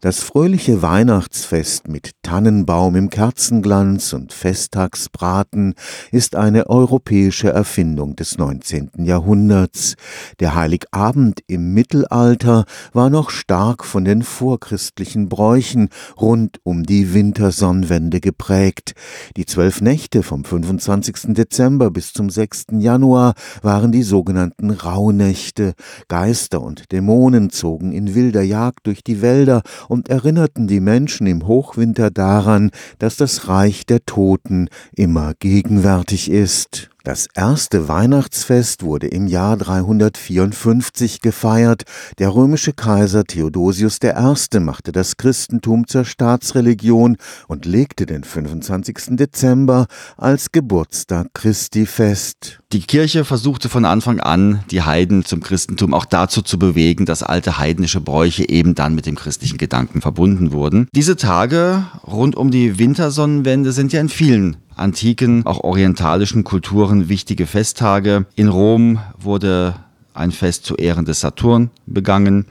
Das fröhliche Weihnachtsfest mit Tannenbaum im Kerzenglanz und Festtagsbraten ist eine europäische Erfindung des 19. Jahrhunderts. Der Heiligabend im Mittelalter war noch stark von den vorchristlichen Bräuchen rund um die Wintersonnenwende geprägt. Die zwölf Nächte vom 25. Dezember bis zum 6. Januar waren die sogenannten Rauhnächte. Geister und Dämonen zogen in wilder Jagd durch die Wälder und erinnerten die Menschen im Hochwinter daran, dass das Reich der Toten immer gegenwärtig ist. Das erste Weihnachtsfest wurde im Jahr 354 gefeiert. Der römische Kaiser Theodosius I. machte das Christentum zur Staatsreligion und legte den 25. Dezember als Geburtstag Christi fest. Die Kirche versuchte von Anfang an, die Heiden zum Christentum auch dazu zu bewegen, dass alte heidnische Bräuche eben dann mit dem christlichen Gedanken verbunden wurden. Diese Tage rund um die Wintersonnenwende sind ja in vielen antiken, auch orientalischen Kulturen wichtige Festtage. In Rom wurde ein Fest zu Ehren des Saturn begangen.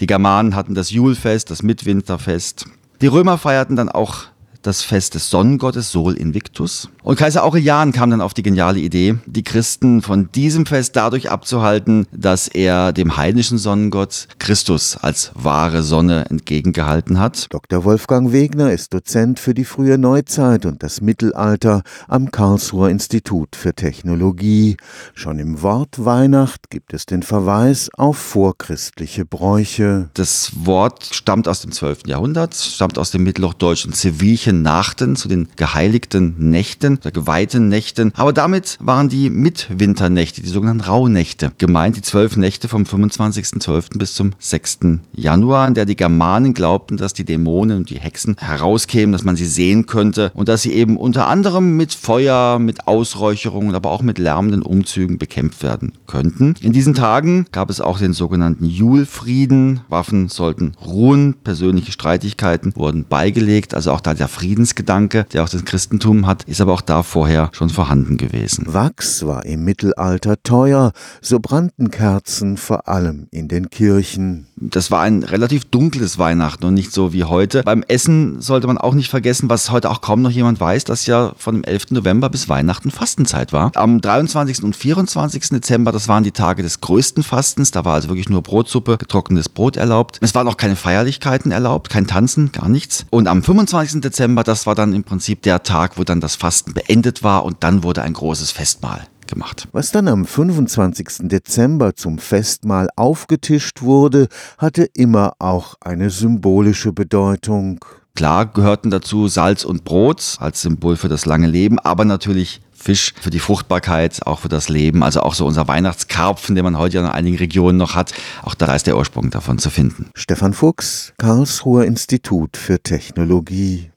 Die Germanen hatten das Julfest, das Mitwinterfest. Die Römer feierten dann auch das Fest des Sonnengottes Sol Invictus. Und Kaiser Aurelian kam dann auf die geniale Idee, die Christen von diesem Fest dadurch abzuhalten, dass er dem heidnischen Sonnengott Christus als wahre Sonne entgegengehalten hat. Dr. Wolfgang Wegner ist Dozent für die frühe Neuzeit und das Mittelalter am Karlsruher Institut für Technologie. Schon im Wort Weihnacht gibt es den Verweis auf vorchristliche Bräuche. Das Wort stammt aus dem 12. Jahrhundert, stammt aus dem mittelhochdeutschen Civilchen Nachten zu den geheiligten Nächten der geweihten Nächten. Aber damit waren die Mitwinternächte, die sogenannten Rauhnächte, gemeint, die zwölf Nächte vom 25.12. bis zum 6. Januar, in der die Germanen glaubten, dass die Dämonen und die Hexen herauskämen, dass man sie sehen könnte und dass sie eben unter anderem mit Feuer, mit Ausräucherungen, aber auch mit lärmenden Umzügen bekämpft werden könnten. In diesen Tagen gab es auch den sogenannten Julfrieden. Waffen sollten ruhen, persönliche Streitigkeiten wurden beigelegt, also auch da der Friedensgedanke, der auch das Christentum hat, ist aber auch da vorher schon vorhanden gewesen. Wachs war im Mittelalter teuer, so brannten Kerzen vor allem in den Kirchen. Das war ein relativ dunkles Weihnachten und nicht so wie heute. Beim Essen sollte man auch nicht vergessen, was heute auch kaum noch jemand weiß, dass ja von dem 11. November bis Weihnachten Fastenzeit war. Am 23. und 24. Dezember, das waren die Tage des größten Fastens, da war also wirklich nur Brotsuppe, getrocknetes Brot erlaubt. Es waren auch keine Feierlichkeiten erlaubt, kein Tanzen, gar nichts. Und am 25. Dezember, das war dann im Prinzip der Tag, wo dann das Fasten beendet war und dann wurde ein großes Festmahl gemacht. Was dann am 25. Dezember zum Festmahl aufgetischt wurde, hatte immer auch eine symbolische Bedeutung. Klar gehörten dazu Salz und Brot als Symbol für das lange Leben, aber natürlich Fisch für die Fruchtbarkeit, auch für das Leben. Also auch so unser Weihnachtskarpfen, den man heute ja in einigen Regionen noch hat. Auch da ist der Ursprung davon zu finden. Stefan Fuchs, Karlsruher Institut für Technologie.